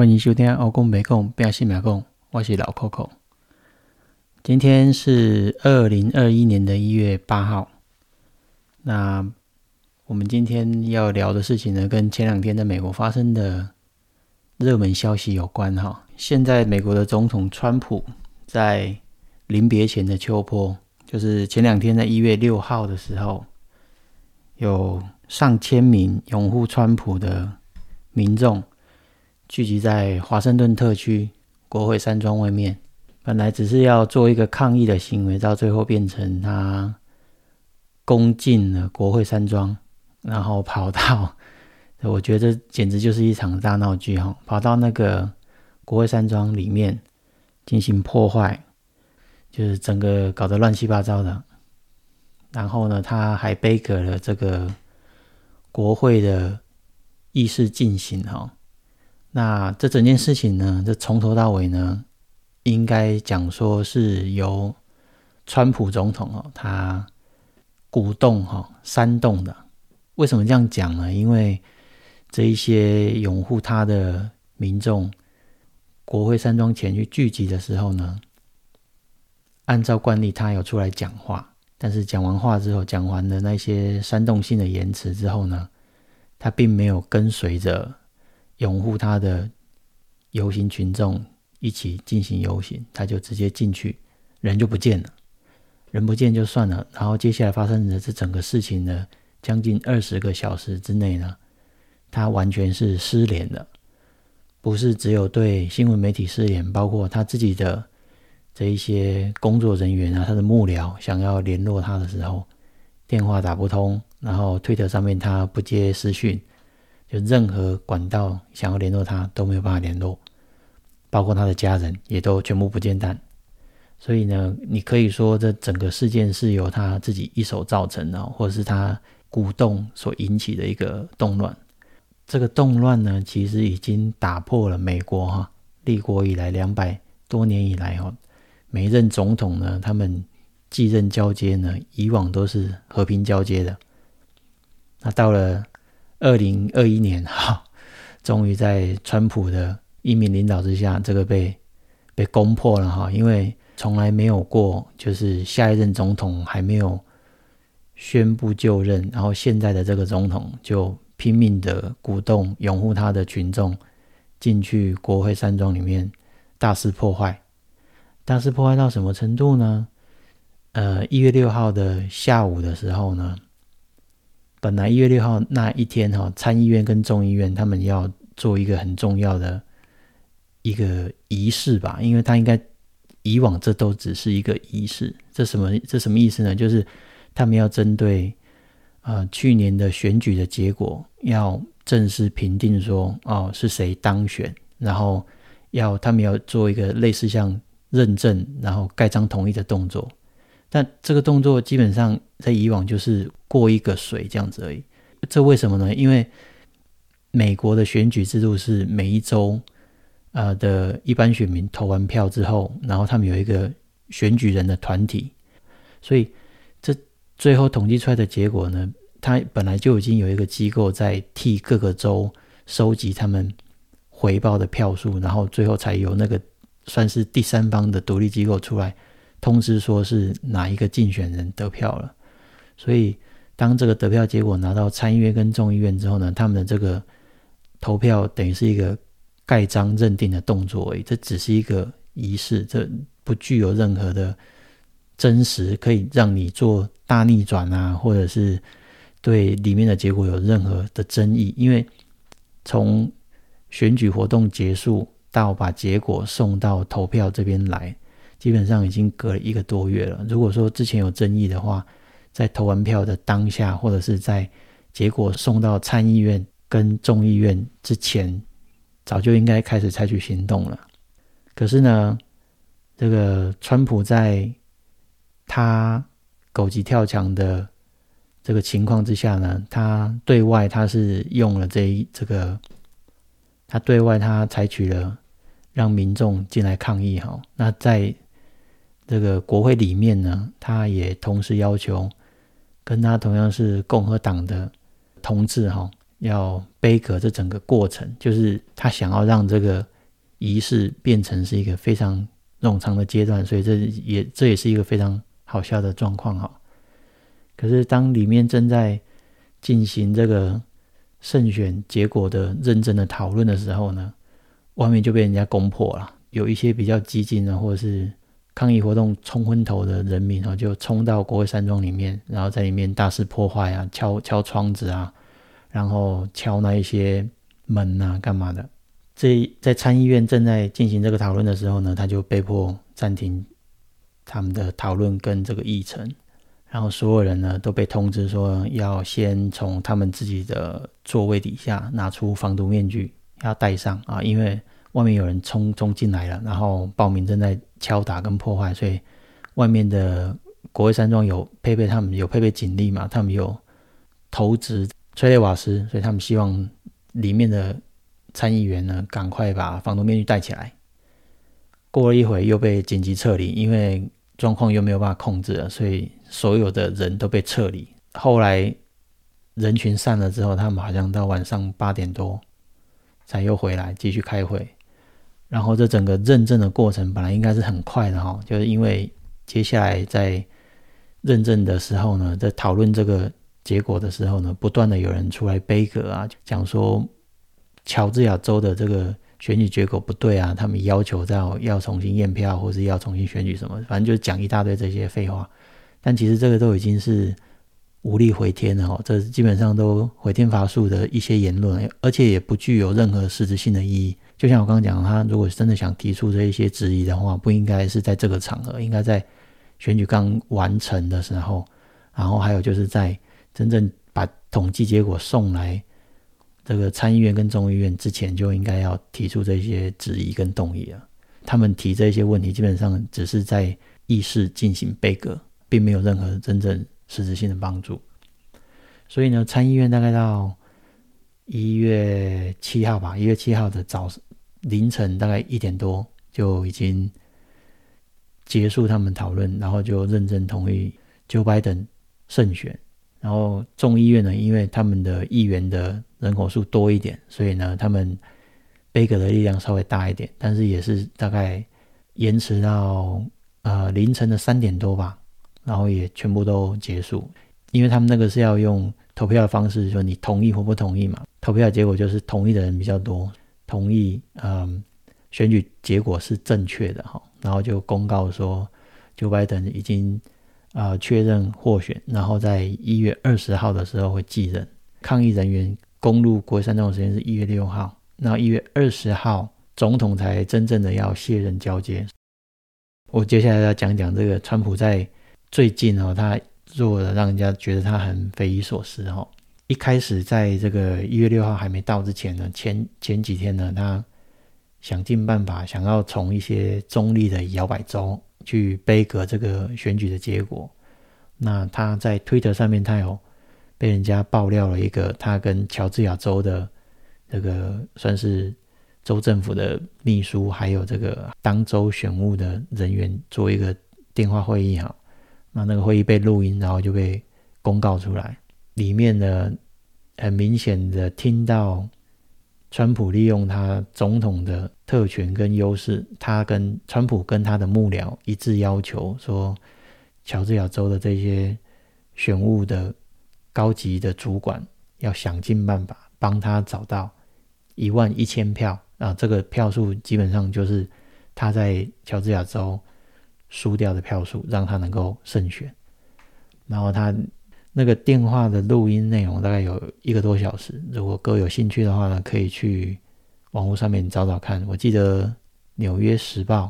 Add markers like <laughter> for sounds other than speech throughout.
欢迎收听《欧公北共变西马共》，我是老 Coco。今天是二零二一年的一月八号。那我们今天要聊的事情呢，跟前两天在美国发生的热门消息有关哈。现在美国的总统川普在临别前的秋波，就是前两天在一月六号的时候，有上千名拥护川普的民众。聚集在华盛顿特区国会山庄外面，本来只是要做一个抗议的行为，到最后变成他攻进了国会山庄，然后跑到，<laughs> 我觉得简直就是一场大闹剧哈！跑到那个国会山庄里面进行破坏，就是整个搞得乱七八糟的。然后呢，他还背革了这个国会的议事进行哈。那这整件事情呢，这从头到尾呢，应该讲说是由川普总统哦，他鼓动哈煽动的。为什么这样讲呢？因为这一些拥护他的民众，国会山庄前去聚集的时候呢，按照惯例，他有出来讲话，但是讲完话之后，讲完的那些煽动性的言辞之后呢，他并没有跟随着。拥护他的游行群众一起进行游行，他就直接进去，人就不见了。人不见就算了，然后接下来发生的这整个事情呢，将近二十个小时之内呢，他完全是失联的。不是只有对新闻媒体失联，包括他自己的这一些工作人员啊，他的幕僚想要联络他的时候，电话打不通，然后推特上面他不接私讯。就任何管道想要联络他都没有办法联络，包括他的家人也都全部不见蛋。所以呢，你可以说这整个事件是由他自己一手造成的，或者是他鼓动所引起的一个动乱。这个动乱呢，其实已经打破了美国哈立国以来两百多年以来哈每一任总统呢，他们继任交接呢，以往都是和平交接的。那到了。二零二一年，哈，终于在川普的一名领导之下，这个被被攻破了哈。因为从来没有过，就是下一任总统还没有宣布就任，然后现在的这个总统就拼命的鼓动拥护他的群众进去国会山庄里面大肆破坏，大肆破坏到什么程度呢？呃，一月六号的下午的时候呢？本来一月六号那一天哈，参议院跟众议院他们要做一个很重要的一个仪式吧，因为他应该以往这都只是一个仪式，这什么这什么意思呢？就是他们要针对呃去年的选举的结果，要正式评定说哦是谁当选，然后要他们要做一个类似像认证，然后盖章同意的动作。但这个动作基本上在以往就是过一个水这样子而已。这为什么呢？因为美国的选举制度是每一周，呃的一般选民投完票之后，然后他们有一个选举人的团体，所以这最后统计出来的结果呢，它本来就已经有一个机构在替各个州收集他们回报的票数，然后最后才有那个算是第三方的独立机构出来。通知说是哪一个竞选人得票了，所以当这个得票结果拿到参议院跟众议院之后呢，他们的这个投票等于是一个盖章认定的动作而已，这只是一个仪式，这不具有任何的真实，可以让你做大逆转啊，或者是对里面的结果有任何的争议，因为从选举活动结束到把结果送到投票这边来。基本上已经隔了一个多月了。如果说之前有争议的话，在投完票的当下，或者是在结果送到参议院跟众议院之前，早就应该开始采取行动了。可是呢，这个川普在他狗急跳墙的这个情况之下呢，他对外他是用了这一这个，他对外他采取了让民众进来抗议哈。那在这个国会里面呢，他也同时要求跟他同样是共和党的同志哈，要杯葛这整个过程，就是他想要让这个仪式变成是一个非常冗长的阶段，所以这也这也是一个非常好笑的状况哈。可是当里面正在进行这个胜选结果的认真的讨论的时候呢，外面就被人家攻破了，有一些比较激进的或者是。抗议活动冲昏头的人民哦，就冲到国会山庄里面，然后在里面大肆破坏啊，敲敲窗子啊，然后敲那一些门啊，干嘛的？这在参议院正在进行这个讨论的时候呢，他就被迫暂停他们的讨论跟这个议程，然后所有人呢都被通知说要先从他们自己的座位底下拿出防毒面具，要戴上啊，因为。外面有人冲冲进来了，然后报名正在敲打跟破坏，所以外面的国会山庄有配备，他们有配备警力嘛？他们有投掷催泪瓦斯，所以他们希望里面的参议员呢赶快把防毒面具戴起来。过了一会又被紧急撤离，因为状况又没有办法控制了，所以所有的人都被撤离。后来人群散了之后，他们好像到晚上八点多才又回来继续开会。然后这整个认证的过程本来应该是很快的哈，就是因为接下来在认证的时候呢，在讨论这个结果的时候呢，不断的有人出来背歌啊，讲说乔治亚州的这个选举结果不对啊，他们要求要要重新验票，或是要重新选举什么，反正就讲一大堆这些废话。但其实这个都已经是无力回天了哈，这基本上都回天乏术的一些言论，而且也不具有任何实质性的意义。就像我刚刚讲，他如果真的想提出这一些质疑的话，不应该是在这个场合，应该在选举刚完成的时候，然后还有就是在真正把统计结果送来这个参议院跟众议院之前，就应该要提出这些质疑跟动议了。他们提这些问题，基本上只是在议事进行背阁，并没有任何真正实质性的帮助。所以呢，参议院大概到一月七号吧，一月七号的早。凌晨大概一点多就已经结束他们讨论，然后就认真同意 Joe Biden 胜选。然后众议院呢，因为他们的议员的人口数多一点，所以呢，他们贝格的力量稍微大一点，但是也是大概延迟到呃凌晨的三点多吧，然后也全部都结束。因为他们那个是要用投票的方式，说你同意或不同意嘛，投票结果就是同意的人比较多。同意，嗯，选举结果是正确的哈，然后就公告说，Joe Biden 已经呃确认获选，然后在一月二十号的时候会继任。抗议人员攻入国会山庄的时间是一月六号，然后一月二十号总统才真正的要卸任交接。我接下来要讲讲这个川普在最近哦，他做的让人家觉得他很匪夷所思哈。一开始在这个一月六号还没到之前呢，前前几天呢，他想尽办法想要从一些中立的摇摆州去背革这个选举的结果。那他在推特上面，他有被人家爆料了一个他跟乔治亚州的这个算是州政府的秘书，还有这个当州选务的人员做一个电话会议哈。那那个会议被录音，然后就被公告出来。里面呢，很明显的听到，川普利用他总统的特权跟优势，他跟川普跟他的幕僚一致要求说，乔治亚州的这些选务的高级的主管要想尽办法帮他找到一万一千票啊，这个票数基本上就是他在乔治亚州输掉的票数，让他能够胜选，然后他。那个电话的录音内容大概有一个多小时，如果各位有兴趣的话呢，可以去网络上面找找看。我记得《纽约时报》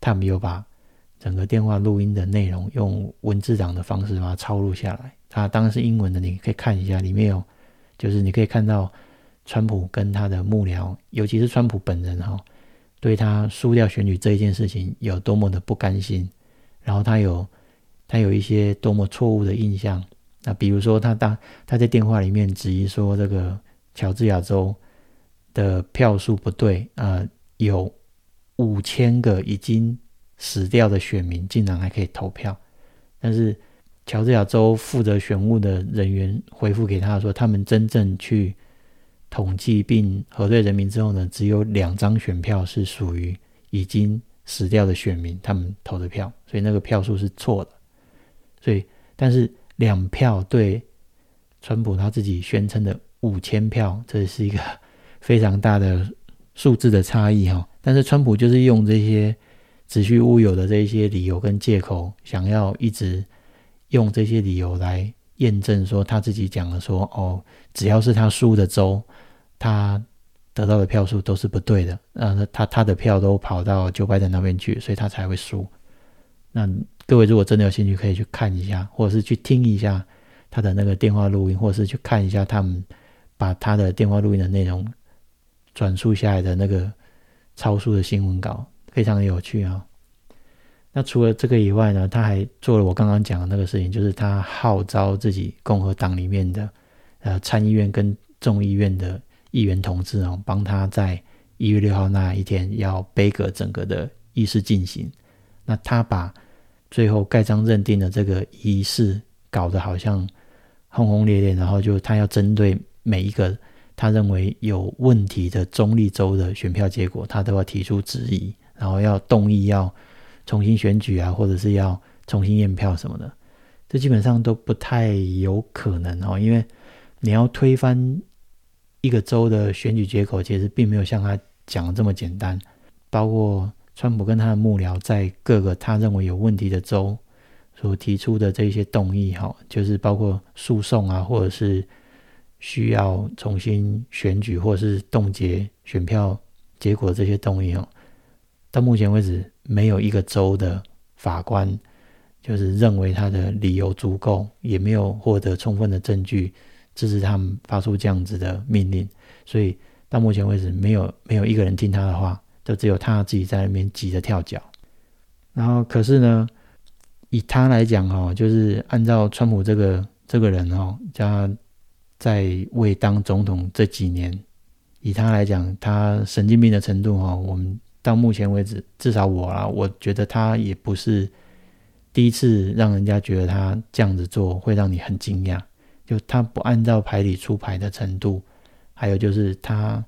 他们有把整个电话录音的内容用文字档的方式把它抄录下来。它当然是英文的，你可以看一下，里面有就是你可以看到川普跟他的幕僚，尤其是川普本人哈，对他输掉选举这一件事情有多么的不甘心，然后他有。他有一些多么错误的印象，那比如说他当他在电话里面质疑说这个乔治亚州的票数不对，呃，有五千个已经死掉的选民竟然还可以投票，但是乔治亚州负责选务的人员回复给他说，他们真正去统计并核对人民之后呢，只有两张选票是属于已经死掉的选民他们投的票，所以那个票数是错的。所以，但是两票对川普他自己宣称的五千票，这是一个非常大的数字的差异哈。但是川普就是用这些子虚乌有的这一些理由跟借口，想要一直。用这些理由来验证说他自己讲的说哦，只要是他输的州，他得到的票数都是不对的，那他他的票都跑到九百等那边去，所以他才会输。那各位如果真的有兴趣，可以去看一下，或者是去听一下他的那个电话录音，或者是去看一下他们把他的电话录音的内容转述下来的那个超速的新闻稿，非常的有趣啊。那除了这个以外呢，他还做了我刚刚讲的那个事情，就是他号召自己共和党里面的呃参议院跟众议院的议员同志哦，帮他在一月六号那一天要背革整个的仪式进行。那他把最后盖章认定的这个仪式搞得好像轰轰烈烈，然后就他要针对每一个他认为有问题的中立州的选票结果，他都要提出质疑，然后要动议要。重新选举啊，或者是要重新验票什么的，这基本上都不太有可能哦。因为你要推翻一个州的选举结果，其实并没有像他讲的这么简单。包括川普跟他的幕僚在各个他认为有问题的州所提出的这些动议，哈，就是包括诉讼啊，或者是需要重新选举，或者是冻结选票结果这些动议，哦，到目前为止。没有一个州的法官就是认为他的理由足够，也没有获得充分的证据支持他们发出这样子的命令，所以到目前为止，没有没有一个人听他的话，就只有他自己在那边急着跳脚。然后，可是呢，以他来讲哦，就是按照川普这个这个人哦，加在未当总统这几年，以他来讲，他神经病的程度哦，我们。到目前为止，至少我啊，我觉得他也不是第一次让人家觉得他这样子做会让你很惊讶。就他不按照牌理出牌的程度，还有就是他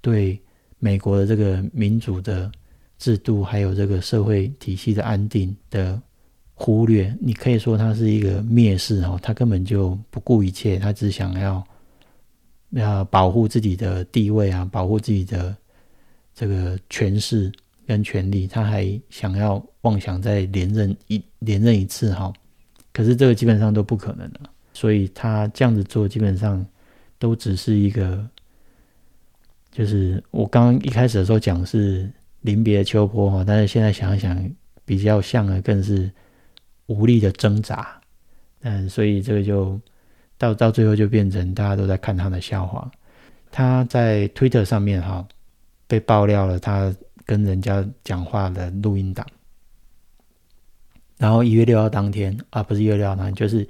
对美国的这个民主的制度，还有这个社会体系的安定的忽略，你可以说他是一个蔑视哦，他根本就不顾一切，他只想要要保护自己的地位啊，保护自己的。这个权势跟权力，他还想要妄想再连任一连任一次哈，可是这个基本上都不可能了，所以他这样子做基本上都只是一个，就是我刚刚一开始的时候讲是临别秋波哈，但是现在想一想，比较像的更是无力的挣扎，嗯，所以这个就到到最后就变成大家都在看他的笑话，他在推特上面哈。被爆料了，他跟人家讲话的录音档。然后一月六号当天啊，不是一月六号，就是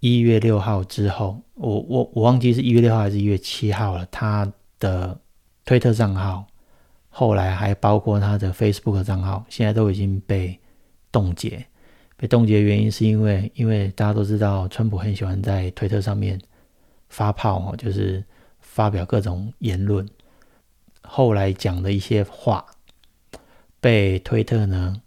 一月六号之后，我我我忘记是一月六号还是一月七号了。他的推特账号，后来还包括他的 Facebook 账号，现在都已经被冻结。被冻结的原因是因为，因为大家都知道，川普很喜欢在推特上面发炮哦，就是发表各种言论。后来讲的一些话，被推特呢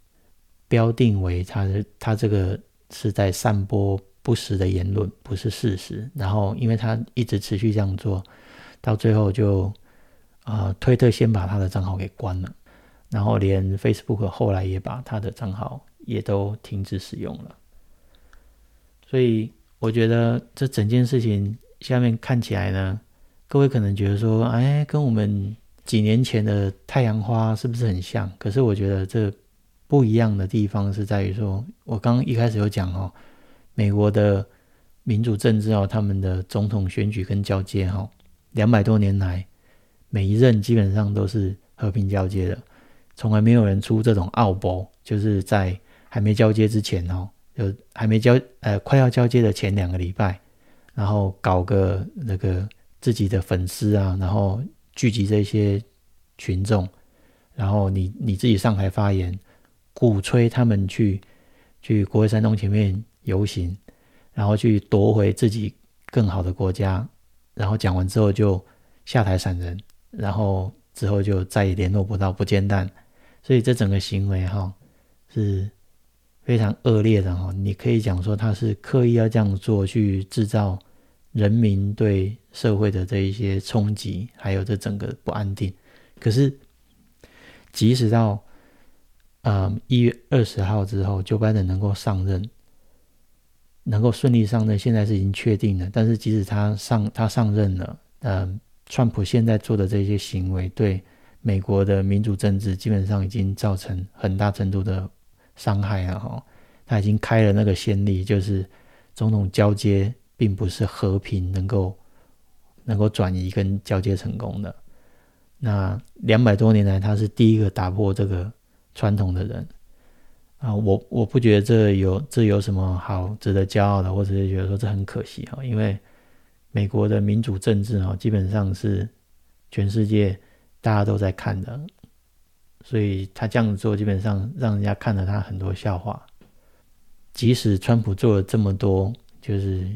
标定为他他这个是在散播不实的言论，不是事实。然后因为他一直持续这样做，到最后就啊，推特先把他的账号给关了，然后连 Facebook 后来也把他的账号也都停止使用了。所以我觉得这整件事情下面看起来呢，各位可能觉得说，哎，跟我们。几年前的太阳花是不是很像？可是我觉得这不一样的地方是在于说，我刚一开始有讲哦，美国的民主政治哦，他们的总统选举跟交接哈，两百多年来每一任基本上都是和平交接的，从来没有人出这种奥博，就是在还没交接之前哦，就还没交呃快要交接的前两个礼拜，然后搞个那个自己的粉丝啊，然后。聚集这些群众，然后你你自己上台发言，鼓吹他们去去国会山东前面游行，然后去夺回自己更好的国家，然后讲完之后就下台闪人，然后之后就再也联络不到，不见弹。所以这整个行为哈是非常恶劣的哈。你可以讲说他是刻意要这样做，去制造人民对社会的这一些冲击，还有这整个不安定。可是即使到嗯一月二十号之后，就拜登能够上任。能够顺利上任，现在是已经确定了。但是即使他上他上任了，嗯，川普现在做的这些行为，对美国的民主政治基本上已经造成很大程度的伤害了哈。他已经开了那个先例，就是总统交接并不是和平能够能够转移跟交接成功的。那两百多年来，他是第一个打破这个传统的人。啊，我我不觉得这有这有什么好值得骄傲的，或者是觉得说这很可惜哈，因为美国的民主政治哈，基本上是全世界大家都在看的，所以他这样做基本上让人家看了他很多笑话。即使川普做了这么多，就是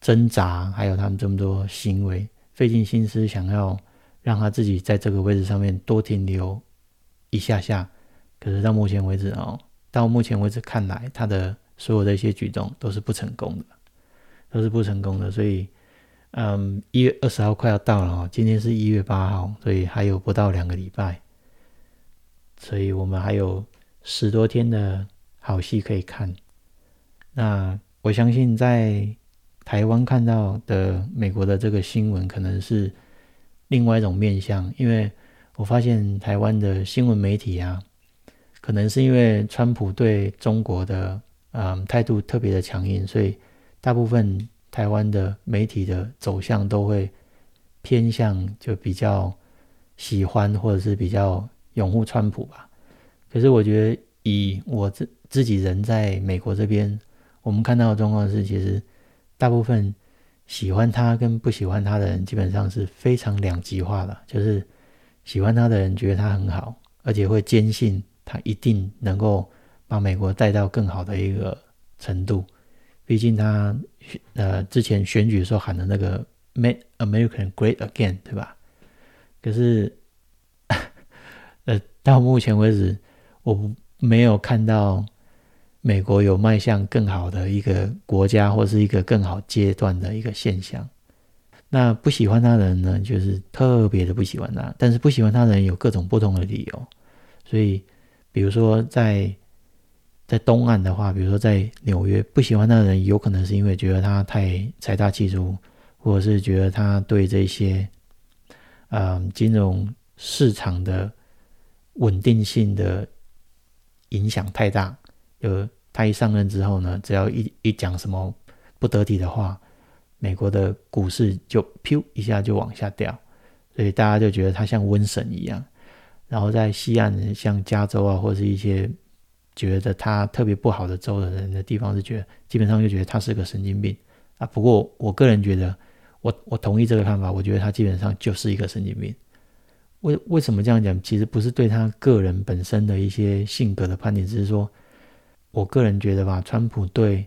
挣扎，还有他们这么多行为，费尽心思想要让他自己在这个位置上面多停留一下下，可是到目前为止哦。到目前为止看来，他的所有的一些举动都是不成功的，都是不成功的。所以，嗯，一月二十号快要到了哦，今天是一月八号，所以还有不到两个礼拜，所以我们还有十多天的好戏可以看。那我相信在台湾看到的美国的这个新闻，可能是另外一种面向，因为我发现台湾的新闻媒体啊。可能是因为川普对中国的嗯态度特别的强硬，所以大部分台湾的媒体的走向都会偏向就比较喜欢或者是比较拥护川普吧。可是我觉得以我自自己人在美国这边，我们看到的状况是，其实大部分喜欢他跟不喜欢他的人基本上是非常两极化的，就是喜欢他的人觉得他很好，而且会坚信。他一定能够把美国带到更好的一个程度，毕竟他呃之前选举的时候喊的那个 “Make America Great Again”，对吧？可是 <laughs> 呃到目前为止，我没有看到美国有迈向更好的一个国家或是一个更好阶段的一个现象。那不喜欢他的人呢，就是特别的不喜欢他，但是不喜欢他的人有各种不同的理由，所以。比如说，在在东岸的话，比如说在纽约，不喜欢他的人，有可能是因为觉得他太财大气粗，或者是觉得他对这些，嗯，金融市场的稳定性的影响太大。就他一上任之后呢，只要一一讲什么不得体的话，美国的股市就噗一下就往下掉，所以大家就觉得他像瘟神一样。然后在西岸，像加州啊，或是一些觉得他特别不好的州的人的地方，是觉得基本上就觉得他是个神经病啊。不过我个人觉得，我我同意这个看法，我觉得他基本上就是一个神经病。为为什么这样讲？其实不是对他个人本身的一些性格的判定，只是说，我个人觉得吧，川普对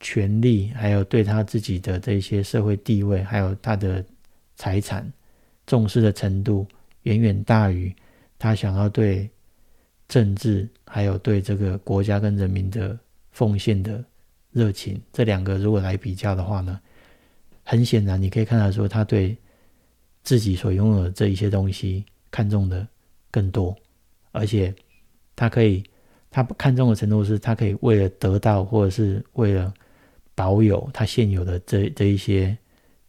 权力，还有对他自己的这些社会地位，还有他的财产重视的程度，远远大于。他想要对政治，还有对这个国家跟人民的奉献的热情，这两个如果来比较的话呢，很显然你可以看到说，他对自己所拥有的这一些东西看重的更多，而且他可以，他看重的程度是他可以为了得到，或者是为了保有他现有的这这一些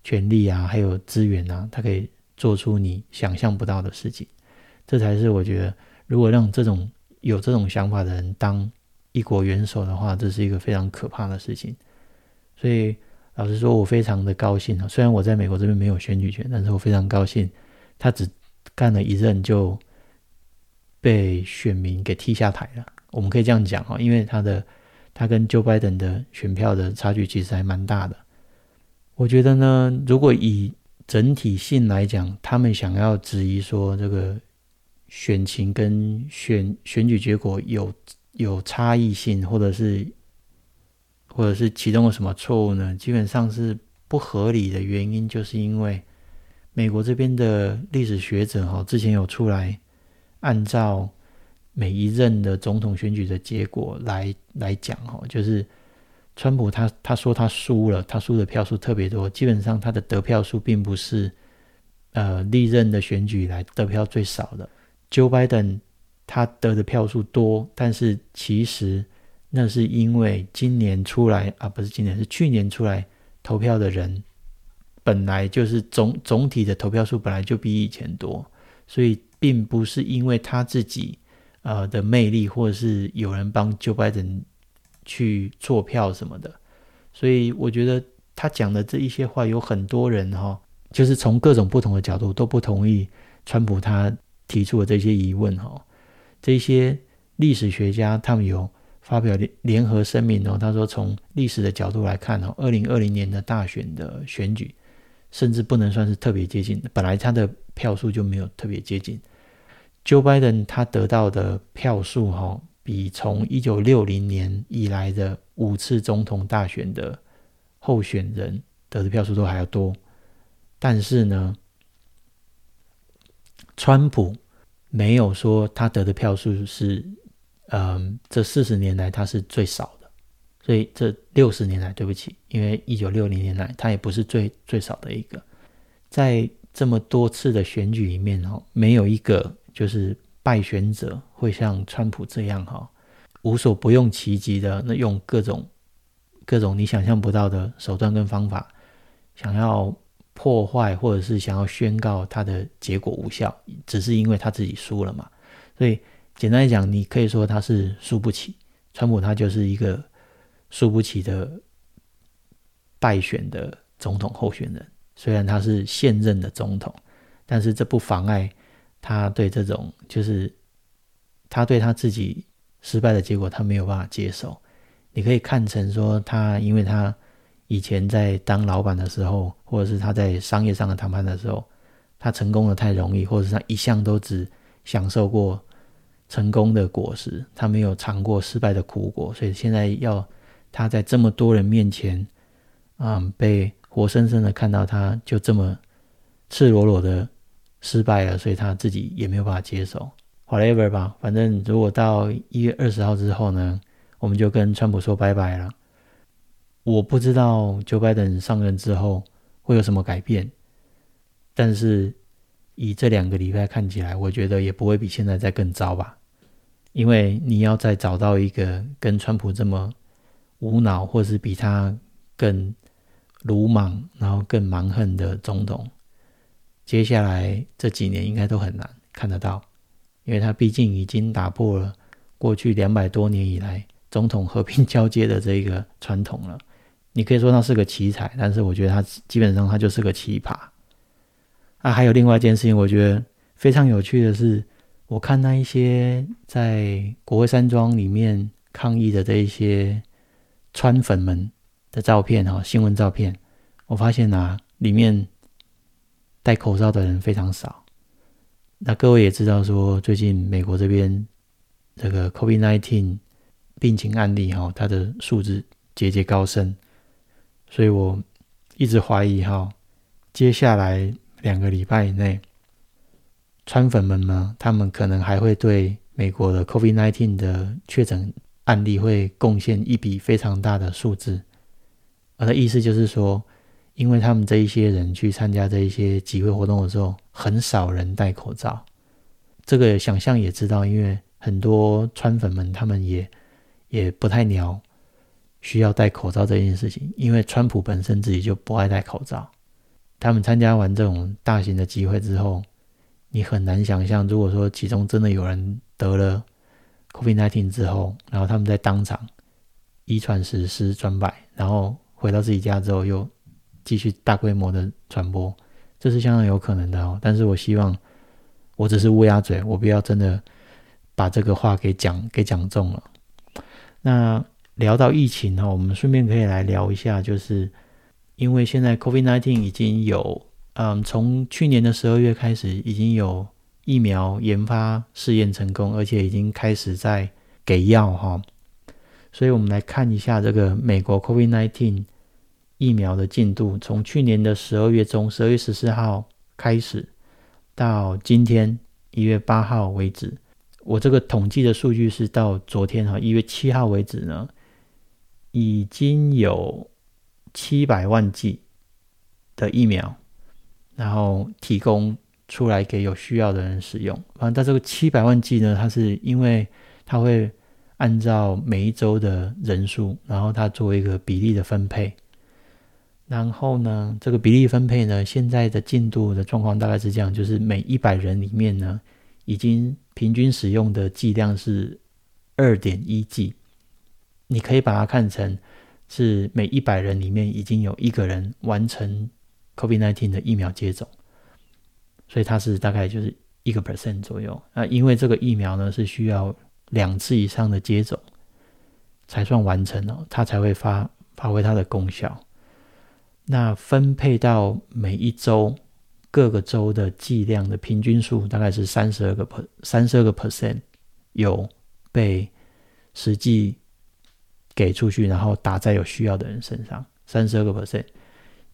权利啊，还有资源啊，他可以做出你想象不到的事情。这才是我觉得，如果让这种有这种想法的人当一国元首的话，这是一个非常可怕的事情。所以，老实说，我非常的高兴啊！虽然我在美国这边没有选举权，但是我非常高兴，他只干了一任就被选民给踢下台了。我们可以这样讲啊，因为他的他跟 Joe Biden 的选票的差距其实还蛮大的。我觉得呢，如果以整体性来讲，他们想要质疑说这个。选情跟选选举结果有有差异性，或者是或者是其中有什么错误呢？基本上是不合理的原因，就是因为美国这边的历史学者哈，之前有出来按照每一任的总统选举的结果来来讲哈，就是川普他他说他输了，他输的票数特别多，基本上他的得票数并不是呃历任的选举来得票最少的。Joe Biden 他得的票数多，但是其实。那是因为今年出来啊，不是今年，是去年出来投票的人，本来就是总总体的投票数本来就比以前多，所以并不是因为他自己呃的魅力，或者是有人帮 Joe Biden 去做票什么的，所以我觉得他讲的这一些话，有很多人哈，就是从各种不同的角度都不同意川普他提出的这些疑问哈，这些历史学家他们有。发表联联合声明哦，他说从历史的角度来看哦，二零二零年的大选的选举，甚至不能算是特别接近，本来他的票数就没有特别接近。Joe Biden 他得到的票数哈，比从一九六零年以来的五次总统大选的候选人得的票数都还要多，但是呢，川普没有说他得的票数是。嗯，这四十年来他是最少的，所以这六十年来，对不起，因为一九六零年来他也不是最最少的一个，在这么多次的选举里面哈，没有一个就是败选者会像川普这样哈，无所不用其极的那用各种各种你想象不到的手段跟方法，想要破坏或者是想要宣告他的结果无效，只是因为他自己输了嘛，所以。简单来讲，你可以说他是输不起，川普他就是一个输不起的败选的总统候选人。虽然他是现任的总统，但是这不妨碍他对这种就是他对他自己失败的结果，他没有办法接受。你可以看成说他，因为他以前在当老板的时候，或者是他在商业上的谈判的时候，他成功的太容易，或者是他一向都只享受过。成功的果实，他没有尝过失败的苦果，所以现在要他在这么多人面前，嗯，被活生生的看到他就这么赤裸裸的失败了，所以他自己也没有办法接受。Whatever 吧，反正如果到一月二十号之后呢，我们就跟川普说拜拜了。我不知道 Joe Biden 上任之后会有什么改变，但是以这两个礼拜看起来，我觉得也不会比现在再更糟吧。因为你要再找到一个跟川普这么无脑，或是比他更鲁莽，然后更蛮横的总统，接下来这几年应该都很难看得到，因为他毕竟已经打破了过去两百多年以来总统和平交接的这一个传统了。你可以说他是个奇才，但是我觉得他基本上他就是个奇葩。啊，还有另外一件事情，我觉得非常有趣的是。我看那一些在国会山庄里面抗议的这一些川粉们的照片哈，新闻照片，我发现啊，里面戴口罩的人非常少。那各位也知道说，最近美国这边这个 COVID-19 病情案例哈，它的数字节节高升，所以我一直怀疑哈，接下来两个礼拜以内。川粉们呢？他们可能还会对美国的 COVID-19 的确诊案例会贡献一笔非常大的数字。我的意思就是说，因为他们这一些人去参加这一些集会活动的时候，很少人戴口罩。这个想象也知道，因为很多川粉们他们也也不太鸟需要戴口罩这件事情，因为川普本身自己就不爱戴口罩。他们参加完这种大型的集会之后。你很难想象，如果说其中真的有人得了 COVID-19 之后，然后他们在当场一传十，十传百，然后回到自己家之后又继续大规模的传播，这是相当有可能的哦。但是我希望我只是乌鸦嘴，我不要真的把这个话给讲给讲中了。那聊到疫情哈，我们顺便可以来聊一下，就是因为现在 COVID-19 已经有。嗯，从去年的十二月开始，已经有疫苗研发试验成功，而且已经开始在给药哈。所以我们来看一下这个美国 COVID-19 疫苗的进度，从去年的十二月中，十二月十四号开始，到今天一月八号为止。我这个统计的数据是到昨天哈，一月七号为止呢，已经有七百万剂的疫苗，然后提供出来给有需要的人使用。啊，但这个七百万剂呢，它是因为它会按照每一周的人数，然后它作为一个比例的分配。然后呢，这个比例分配呢，现在的进度的状况大概是这样，就是每一百人里面呢，已经。平均使用的剂量是二点一剂，你可以把它看成是每一百人里面已经有一个人完成 COVID-19 的疫苗接种，所以它是大概就是一个 percent 左右。那因为这个疫苗呢是需要两次以上的接种才算完成哦，它才会发发挥它的功效。那分配到每一周。各个州的剂量的平均数大概是三十二个 per 三十二个 percent 有被实际给出去，然后打在有需要的人身上。三十二个 percent。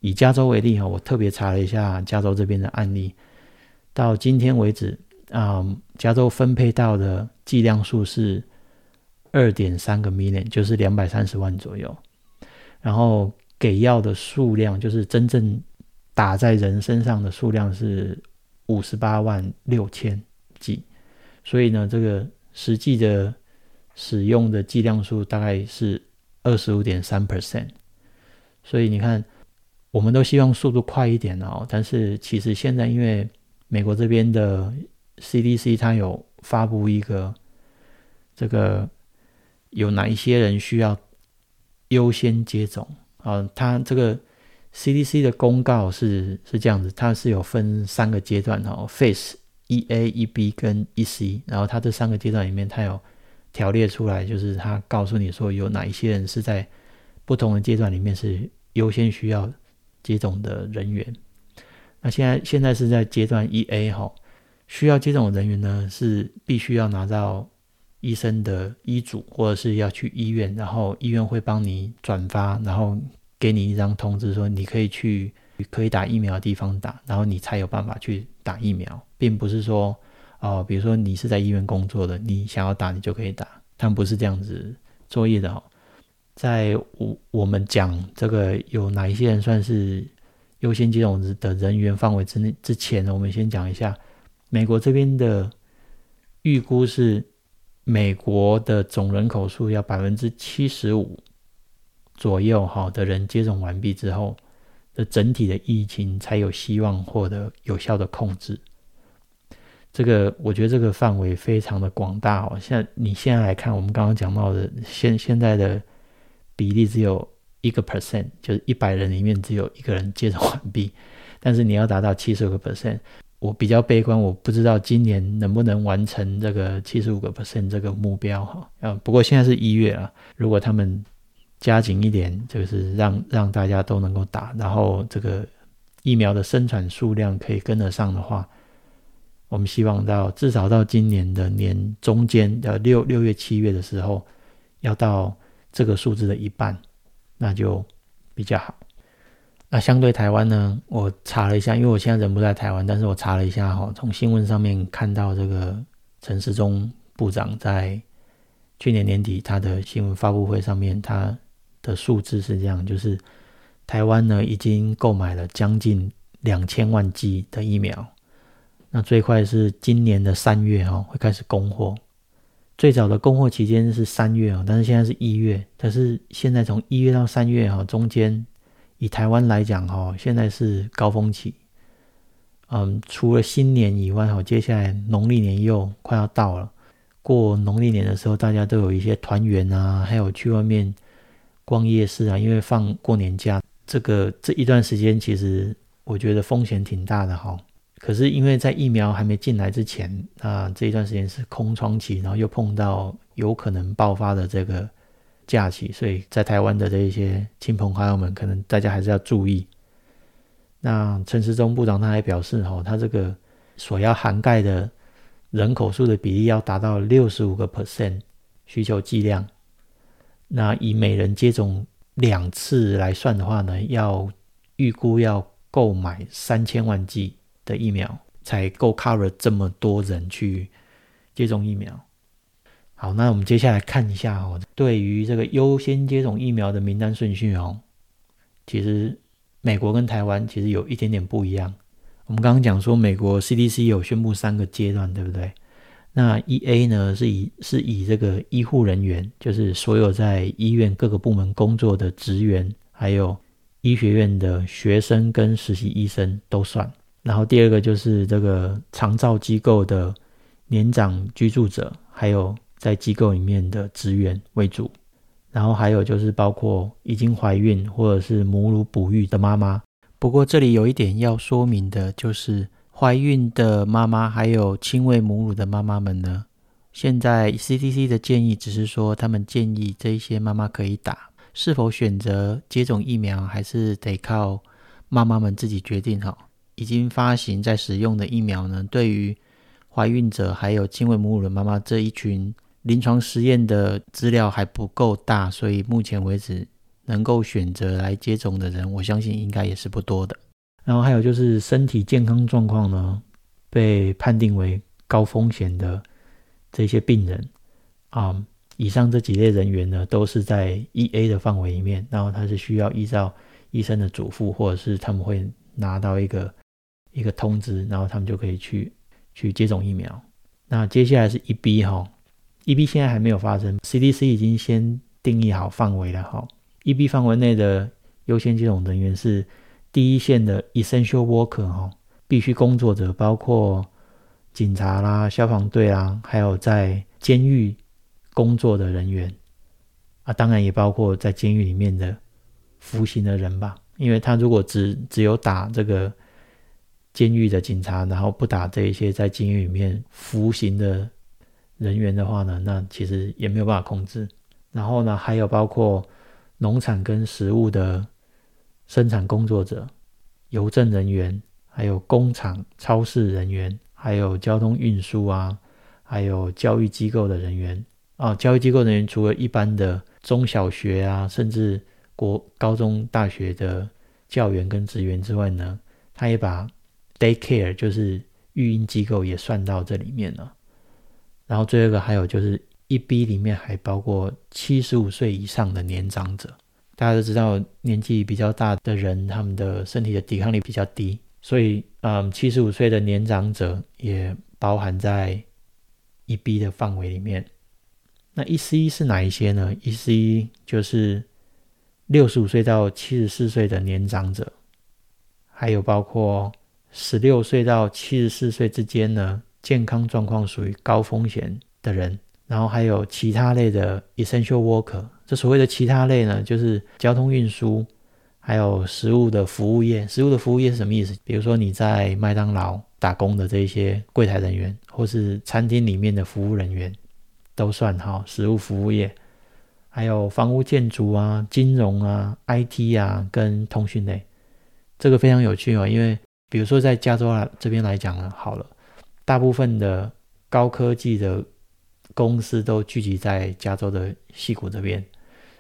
以加州为例哈，我特别查了一下加州这边的案例，到今天为止啊，加州分配到的剂量数是二点三个 million，就是两百三十万左右。然后给药的数量就是真正。打在人身上的数量是五十八万六千剂，所以呢，这个实际的使用的剂量数大概是二十五点三 percent。所以你看，我们都希望速度快一点哦，但是其实现在因为美国这边的 CDC 它有发布一个这个有哪一些人需要优先接种啊，它这个。CDC 的公告是是这样子，它是有分三个阶段哦，Phase 一 A、一 B 跟一 C，然后它这三个阶段里面，它有条列出来，就是它告诉你说有哪一些人是在不同的阶段里面是优先需要接种的人员。那现在现在是在阶段一 A 哈，需要接种的人员呢是必须要拿到医生的医嘱，或者是要去医院，然后医院会帮你转发，然后。给你一张通知，说你可以去可以打疫苗的地方打，然后你才有办法去打疫苗，并不是说哦，比如说你是在医院工作的，你想要打你就可以打，他们不是这样子作业的哦。在我我们讲这个有哪一些人算是优先接种的人员范围之内之前呢，我们先讲一下美国这边的预估是美国的总人口数要百分之七十五。左右哈的人接种完毕之后，的整体的疫情才有希望获得有效的控制。这个我觉得这个范围非常的广大哦。现在你现在来看，我们刚刚讲到的现现在的比例只有一个 percent，就是一百人里面只有一个人接种完毕。但是你要达到七十五个 percent，我比较悲观，我不知道今年能不能完成这个七十五个 percent 这个目标哈。啊，不过现在是一月啊，如果他们加紧一点，就是让让大家都能够打，然后这个疫苗的生产数量可以跟得上的话，我们希望到至少到今年的年中间的六六月七月的时候，要到这个数字的一半，那就比较好。那相对台湾呢，我查了一下，因为我现在人不在台湾，但是我查了一下哈，从新闻上面看到这个陈时中部长在去年年底他的新闻发布会上面，他。的数字是这样，就是台湾呢已经购买了将近两千万剂的疫苗，那最快是今年的三月哈会开始供货，最早的供货期间是三月啊，但是现在是一月，可是现在从一月到三月哈中间，以台湾来讲哈，现在是高峰期，嗯，除了新年以外哈，接下来农历年又快要到了，过农历年的时候，大家都有一些团圆啊，还有去外面。逛夜市啊，因为放过年假，这个这一段时间其实我觉得风险挺大的哈。可是因为在疫苗还没进来之前，那这一段时间是空窗期，然后又碰到有可能爆发的这个假期，所以在台湾的这一些亲朋好友们，可能大家还是要注意。那陈时中部长他还表示哦，他这个所要涵盖的人口数的比例要达到六十五个 percent 需求剂量。那以每人接种两次来算的话呢，要预估要购买三千万剂的疫苗，才够 cover 这么多人去接种疫苗。好，那我们接下来看一下哦，对于这个优先接种疫苗的名单顺序哦，其实美国跟台湾其实有一点点不一样。我们刚刚讲说，美国 CDC 有宣布三个阶段，对不对？那 E A 呢是以是以这个医护人员，就是所有在医院各个部门工作的职员，还有医学院的学生跟实习医生都算。然后第二个就是这个长照机构的年长居住者，还有。在机构里面的职员为主，然后还有就是包括已经怀孕或者是母乳哺育的妈妈。不过这里有一点要说明的，就是怀孕的妈妈还有亲喂母乳的妈妈们呢，现在 CDC 的建议只是说，他们建议这些妈妈可以打，是否选择接种疫苗，还是得靠妈妈们自己决定哈。已经发行在使用的疫苗呢，对于怀孕者还有亲喂母乳的妈妈这一群。临床实验的资料还不够大，所以目前为止能够选择来接种的人，我相信应该也是不多的。然后还有就是身体健康状况呢，被判定为高风险的这些病人啊，以上这几类人员呢，都是在 E A 的范围里面，然后他是需要依照医生的嘱咐，或者是他们会拿到一个一个通知，然后他们就可以去去接种疫苗。那接下来是一 B 哈。E.B. 现在还没有发生，CDC 已经先定义好范围了哈。E.B. 范围内的优先接种人员是第一线的 essential worker 哈，必须工作者，包括警察啦、消防队啦，还有在监狱工作的人员啊，当然也包括在监狱里面的服刑的人吧。因为他如果只只有打这个监狱的警察，然后不打这一些在监狱里面服刑的。人员的话呢，那其实也没有办法控制。然后呢，还有包括农产跟食物的生产工作者、邮政人员，还有工厂、超市人员，还有交通运输啊，还有教育机构的人员啊。教育机构人员除了一般的中小学啊，甚至国高中、大学的教员跟职员之外呢，他也把 daycare 就是育婴机构也算到这里面了。然后最后一个还有就是一 B 里面还包括七十五岁以上的年长者，大家都知道年纪比较大的人，他们的身体的抵抗力比较低，所以嗯，七十五岁的年长者也包含在一 B 的范围里面。那一 C 是哪一些呢？一 C 就是六十五岁到七十四岁的年长者，还有包括十六岁到七十四岁之间呢。健康状况属于高风险的人，然后还有其他类的 essential worker。这所谓的其他类呢，就是交通运输，还有食物的服务业。食物的服务业是什么意思？比如说你在麦当劳打工的这些柜台人员，或是餐厅里面的服务人员，都算哈。食物服务业，还有房屋建筑啊、金融啊、IT 啊跟通讯类。这个非常有趣哦，因为比如说在加州啊这边来讲呢，好了。大部分的高科技的公司都聚集在加州的西谷这边，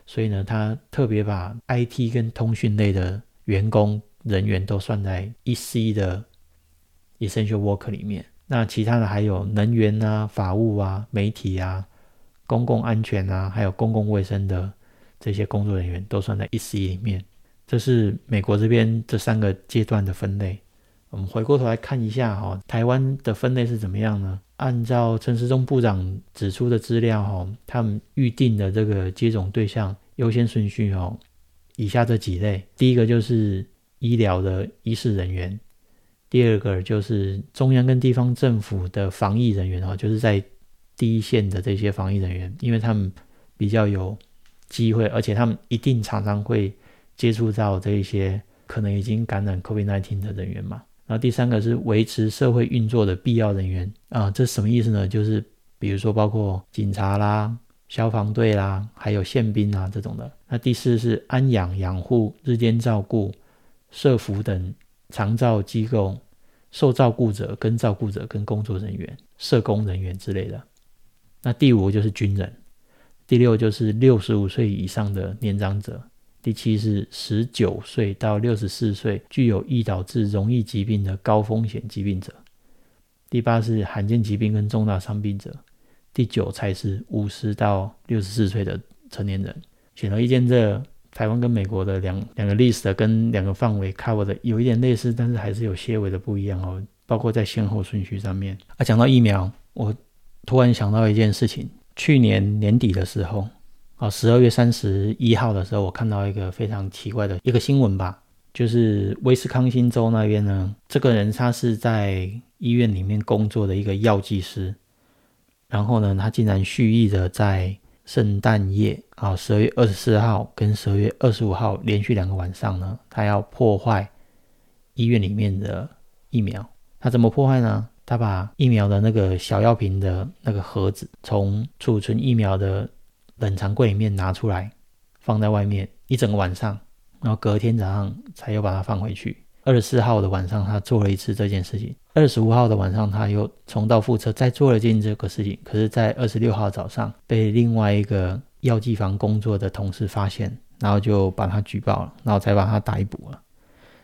所以呢，他特别把 IT 跟通讯类的员工人员都算在 EC 的 essential worker 里面。那其他的还有能源啊、法务啊、媒体啊、公共安全啊，还有公共卫生的这些工作人员都算在 EC 里面。这是美国这边这三个阶段的分类。我们回过头来看一下哈，台湾的分类是怎么样呢？按照陈时中部长指出的资料哈，他们预定的这个接种对象优先顺序哦，以下这几类：第一个就是医疗的医事人员，第二个就是中央跟地方政府的防疫人员哦，就是在第一线的这些防疫人员，因为他们比较有机会，而且他们一定常常会接触到这一些可能已经感染 COVID-19 的人员嘛。然后第三个是维持社会运作的必要人员啊，这什么意思呢？就是比如说包括警察啦、消防队啦，还有宪兵啊这种的。那第四是安养养护、日间照顾、社服等长照机构受照顾者、跟照顾者、跟工作人员、社工人员之类的。那第五就是军人，第六就是六十五岁以上的年长者。第七是十九岁到六十四岁具有易导致容易疾病的高风险疾病者。第八是罕见疾病跟重大伤病者。第九才是五十到六十四岁的成年人。显而易见，这台湾跟美国的两两个历史跟两个范围 cover 的有一点类似，但是还是有些微的不一样哦。包括在先后顺序上面。啊，讲到疫苗，我突然想到一件事情。去年年底的时候，啊，十二月三十一号的时候，我看到一个非常奇怪的一个新闻吧，就是威斯康星州那边呢，这个人他是在医院里面工作的一个药剂师，然后呢，他竟然蓄意的在圣诞夜啊，十二月二十四号跟十二月二十五号连续两个晚上呢，他要破坏医院里面的疫苗。他怎么破坏呢？他把疫苗的那个小药瓶的那个盒子从储存疫苗的冷藏柜里面拿出来，放在外面一整个晚上，然后隔天早上才又把它放回去。二十四号的晚上，他做了一次这件事情；二十五号的晚上，他又重蹈覆辙，再做了件这个事情。可是，在二十六号早上，被另外一个药剂房工作的同事发现，然后就把他举报了，然后才把他逮捕了。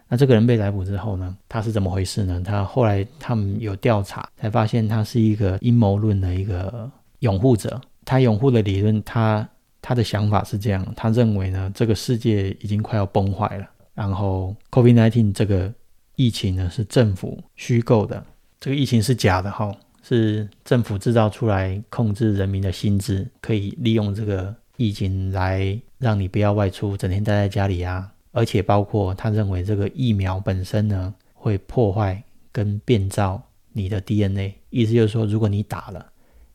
那这个人被逮捕之后呢？他是怎么回事呢？他后来他们有调查，才发现他是一个阴谋论的一个拥护者。他拥护的理论，他他的想法是这样：他认为呢，这个世界已经快要崩坏了。然后，COVID-19 这个疫情呢，是政府虚构的，这个疫情是假的哈，是政府制造出来控制人民的心智，可以利用这个疫情来让你不要外出，整天待在家里啊。而且包括他认为这个疫苗本身呢，会破坏跟变造你的 DNA，意思就是说，如果你打了，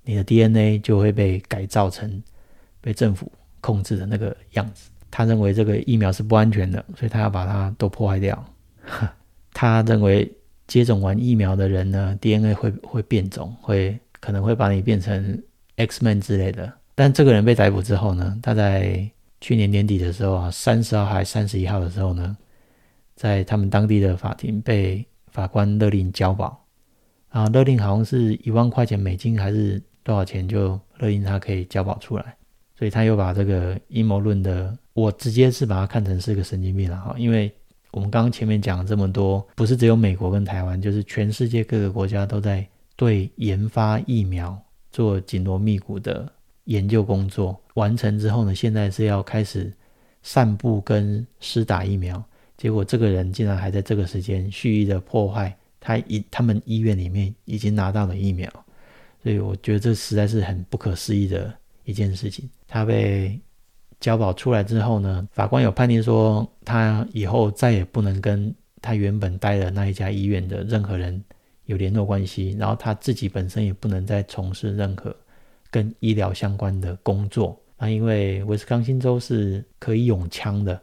你的 DNA 就会被改造成被政府控制的那个样子。他认为这个疫苗是不安全的，所以他要把它都破坏掉。<laughs> 他认为接种完疫苗的人呢，DNA 会会变种，会可能会把你变成 X-Men 之类的。但这个人被逮捕之后呢，他在去年年底的时候啊，三十号还三十一号的时候呢，在他们当地的法庭被法官勒令交保，啊，勒令好像是一万块钱美金还是多少钱，就勒令他可以交保出来。所以他又把这个阴谋论的，我直接是把它看成是个神经病了哈，因为我们刚刚前面讲了这么多，不是只有美国跟台湾，就是全世界各个国家都在对研发疫苗做紧锣密鼓的。研究工作完成之后呢，现在是要开始散布跟施打疫苗，结果这个人竟然还在这个时间蓄意的破坏他医他们医院里面已经拿到的疫苗，所以我觉得这实在是很不可思议的一件事情。他被交保出来之后呢，法官有判定说他以后再也不能跟他原本待的那一家医院的任何人有联络关系，然后他自己本身也不能再从事任何。跟医疗相关的工作，那因为威斯康星州是可以用枪的，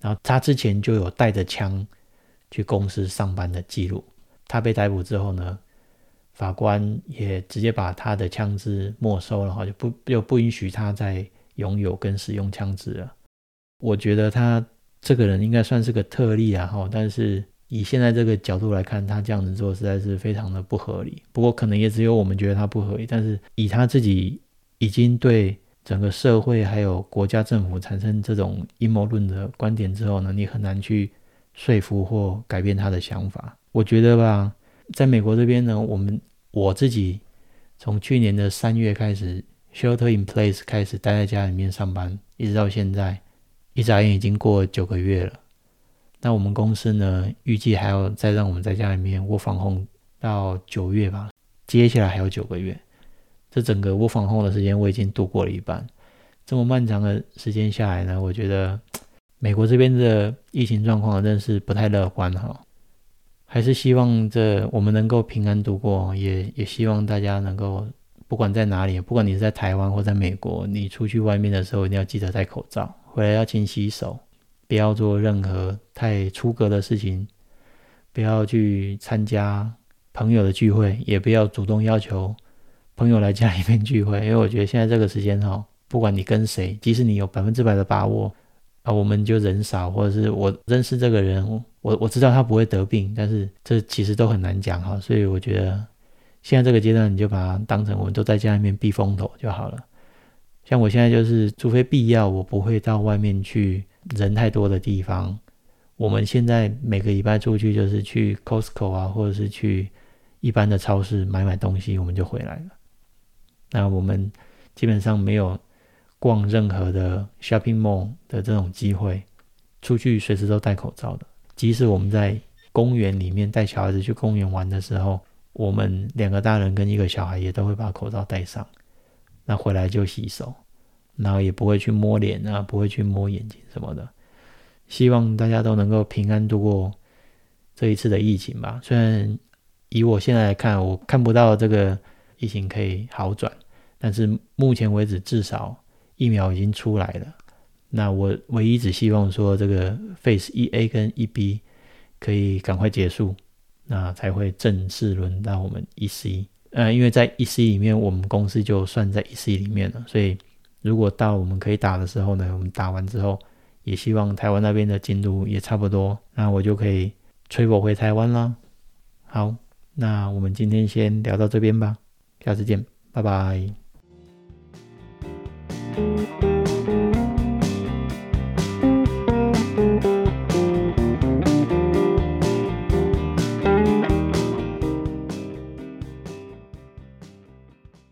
然后他之前就有带着枪去公司上班的记录。他被逮捕之后呢，法官也直接把他的枪支没收了，哈，就不又不允许他再拥有跟使用枪支了。我觉得他这个人应该算是个特例啊，哈，但是。以现在这个角度来看，他这样子做实在是非常的不合理。不过可能也只有我们觉得他不合理，但是以他自己已经对整个社会还有国家政府产生这种阴谋论的观点之后呢，你很难去说服或改变他的想法。我觉得吧，在美国这边呢，我们我自己从去年的三月开始，shelter in place 开始待在家里面上班，一直到现在，一眨眼已经过九个月了。那我们公司呢，预计还要再让我们在家里面窝防控到九月吧，接下来还有九个月。这整个窝防控的时间我已经度过了一半。这么漫长的时间下来呢，我觉得美国这边的疫情状况真是不太乐观哈。还是希望这我们能够平安度过，也也希望大家能够不管在哪里，不管你是在台湾或在美国，你出去外面的时候一定要记得戴口罩，回来要勤洗手。不要做任何太出格的事情，不要去参加朋友的聚会，也不要主动要求朋友来家里面聚会。因为我觉得现在这个时间哈，不管你跟谁，即使你有百分之百的把握啊，我们就人少，或者是我认识这个人，我我知道他不会得病，但是这其实都很难讲哈。所以我觉得现在这个阶段，你就把它当成我们都在家里面避风头就好了。像我现在就是，除非必要，我不会到外面去人太多的地方。我们现在每个礼拜出去就是去 Costco 啊，或者是去一般的超市买买东西，我们就回来了。那我们基本上没有逛任何的 shopping mall 的这种机会，出去随时都戴口罩的。即使我们在公园里面带小孩子去公园玩的时候，我们两个大人跟一个小孩也都会把口罩戴上。那回来就洗手，然后也不会去摸脸啊，不会去摸眼睛什么的。希望大家都能够平安度过这一次的疫情吧。虽然以我现在来看，我看不到这个疫情可以好转，但是目前为止至少疫苗已经出来了。那我唯一只希望说，这个 Phase 一 A 跟一 B 可以赶快结束，那才会正式轮到我们一 C。呃，因为在一 C 里面，我们公司就算在一 C 里面了，所以如果到我们可以打的时候呢，我们打完之后。也希望台湾那边的进度也差不多，那我就可以吹我回台湾了。好，那我们今天先聊到这边吧，下次见，拜拜。